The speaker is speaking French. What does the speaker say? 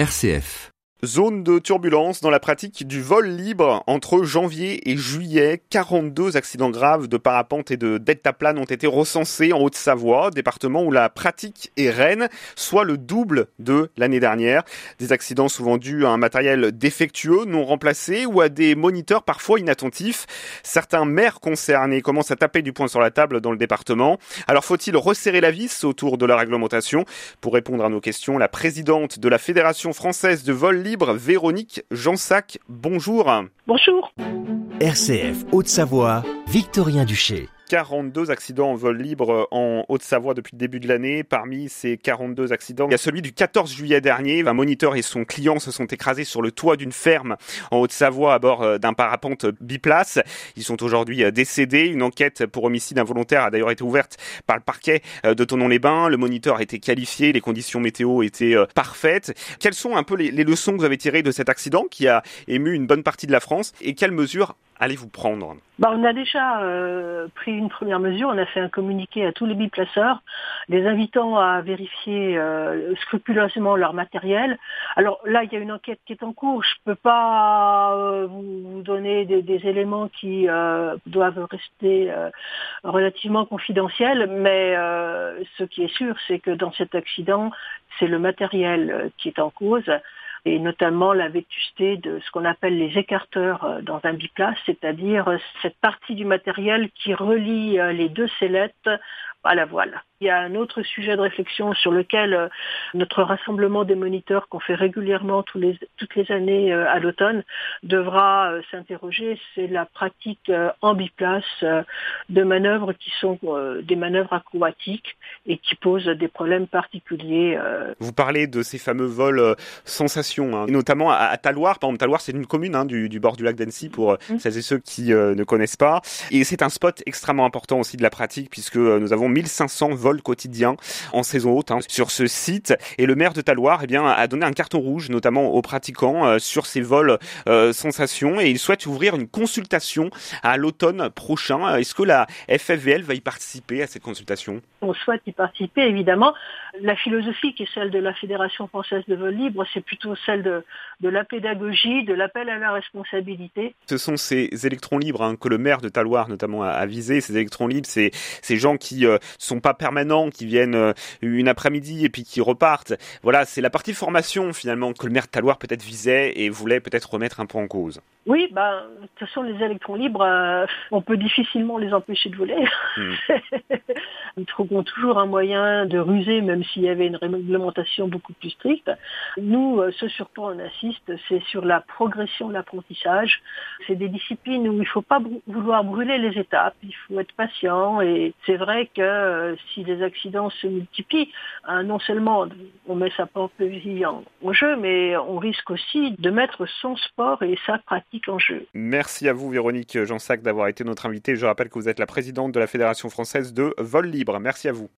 RCF. Zone de turbulence dans la pratique du vol libre entre janvier et juillet. 42 accidents graves de parapente et de deltaplane ont été recensés en Haute-Savoie, département où la pratique est reine, soit le double de l'année dernière. Des accidents souvent dus à un matériel défectueux, non remplacé ou à des moniteurs parfois inattentifs. Certains maires concernés commencent à taper du poing sur la table dans le département. Alors faut-il resserrer la vis autour de la réglementation? Pour répondre à nos questions, la présidente de la Fédération française de vol libre Véronique Jansac. Bonjour. Bonjour. RCF Haute-Savoie, Victorien Duché. 42 accidents en vol libre en Haute-Savoie depuis le début de l'année. Parmi ces 42 accidents, il y a celui du 14 juillet dernier. Un moniteur et son client se sont écrasés sur le toit d'une ferme en Haute-Savoie à bord euh, d'un parapente biplace. Ils sont aujourd'hui euh, décédés. Une enquête pour homicide involontaire a d'ailleurs été ouverte par le parquet euh, de Tonon-les-Bains. Le moniteur a été qualifié, les conditions météo étaient parfaites. Quelles sont un peu les, les leçons que vous avez tirées de cet accident qui a ému une bonne partie de la France et quelles mesures allez-vous prendre. Bah, On a déjà euh, pris une première mesure, on a fait un communiqué à tous les biplaceurs, les invitant à vérifier euh, scrupuleusement leur matériel. Alors là, il y a une enquête qui est en cours, je ne peux pas euh, vous donner des, éléments qui doivent rester relativement confidentiels, mais ce qui est sûr, c'est que dans cet accident, c'est le matériel qui est en cause et notamment la vétusté de ce qu'on appelle les écarteurs euh, dans un biplace, c'est-à-dire euh, cette partie du matériel qui relie euh, les deux sellettes à la voile. Il y a un autre sujet de réflexion sur lequel notre rassemblement des moniteurs qu'on fait régulièrement tous les, toutes les années à l'automne devra s'interroger, c'est la pratique en biplace de manœuvres qui sont des manœuvres acrobatiques et qui posent des problèmes particuliers. Vous parlez de ces fameux vols sensations, hein, et notamment à, à Taloir. Par exemple, Taloir, c'est une commune hein, du, du, bord du lac d'Annecy pour mmh. celles et ceux qui euh, ne connaissent pas. Et c'est un spot extrêmement important aussi de la pratique puisque nous avons 1500 vols quotidiens en saison haute hein, sur ce site. Et le maire de Taloir eh bien, a donné un carton rouge, notamment aux pratiquants, euh, sur ces vols euh, sensations. Et il souhaite ouvrir une consultation à l'automne prochain. Est-ce que la FFVL va y participer à cette consultation? On souhaite y participer, évidemment. La philosophie qui est celle de la Fédération française de vol libre, c'est plutôt celle de, de la pédagogie, de l'appel à la responsabilité. Ce sont ces électrons libres hein, que le maire de Taloir notamment a, a visé. Ces électrons libres, c'est ces gens qui euh, sont pas permanents, qui viennent euh, une après-midi et puis qui repartent. Voilà, c'est la partie formation finalement que le maire de Taloir peut-être visait et voulait peut-être remettre un peu en cause. Oui, bah, de toute façon, les électrons libres, euh, on peut difficilement les empêcher de voler. Mmh. Ils trouveront toujours un moyen de ruser, même s'il y avait une réglementation beaucoup plus stricte. Nous, ce sur quoi on assiste, c'est sur la progression de l'apprentissage. C'est des disciplines où il ne faut pas vouloir brûler les étapes, il faut être patient. Et c'est vrai que euh, si les accidents se multiplient, hein, non seulement on met sa propre vie en, jeu, mais on risque aussi de mettre son sport et sa pratique en jeu. Merci à vous, Véronique Jansac, d'avoir été notre invitée. Je rappelle que vous êtes la présidente de la Fédération française de vol Merci à vous.